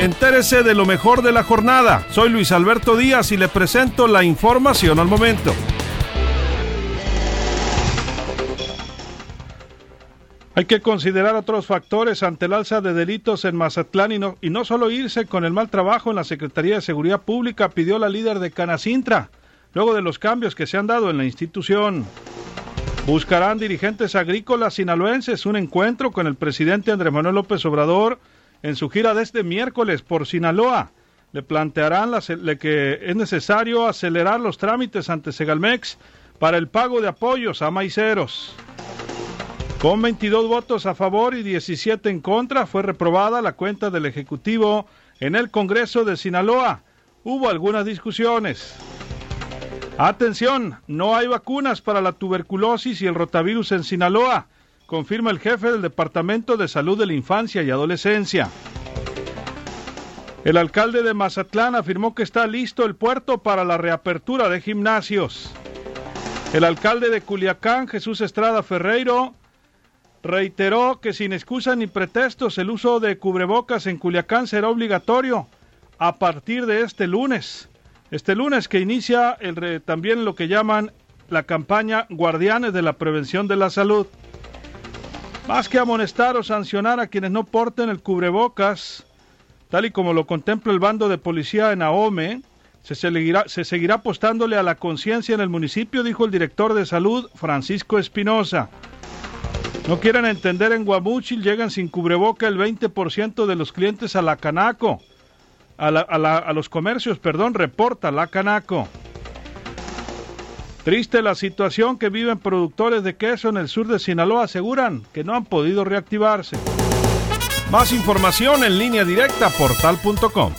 Entérese de lo mejor de la jornada. Soy Luis Alberto Díaz y le presento la información al momento. Hay que considerar otros factores ante el alza de delitos en Mazatlán y no, solo irse con el mal trabajo en la Secretaría de Seguridad Pública, pidió la líder de Canacintra, luego de los cambios que se han dado en la institución. Buscarán dirigentes agrícolas sinaloenses un encuentro con el presidente Andrés Manuel López Obrador en su gira de este miércoles por Sinaloa. Le plantearán que es necesario acelerar los trámites ante Segalmex para el pago de apoyos a maiceros. Con 22 votos a favor y 17 en contra, fue reprobada la cuenta del Ejecutivo en el Congreso de Sinaloa. Hubo algunas discusiones. Atención, no hay vacunas para la tuberculosis y el rotavirus en Sinaloa, confirma el jefe del Departamento de Salud de la Infancia y Adolescencia. El alcalde de Mazatlán afirmó que está listo el puerto para la reapertura de gimnasios. El alcalde de Culiacán, Jesús Estrada Ferreiro, reiteró que sin excusa ni pretextos el uso de cubrebocas en Culiacán será obligatorio a partir de este lunes. Este lunes que inicia el, también lo que llaman la campaña Guardianes de la Prevención de la Salud. Más que amonestar o sancionar a quienes no porten el cubrebocas, tal y como lo contempla el bando de policía en Ahome, se seguirá, se seguirá apostándole a la conciencia en el municipio, dijo el director de salud Francisco Espinosa. No quieren entender en Guamuchil, llegan sin cubreboca el 20% de los clientes a la Canaco. A, a, los comercios, perdón, reporta la Canaco. Triste la situación que viven productores de queso en el sur de Sinaloa, aseguran que no han podido reactivarse. Más información en línea directa portal.com.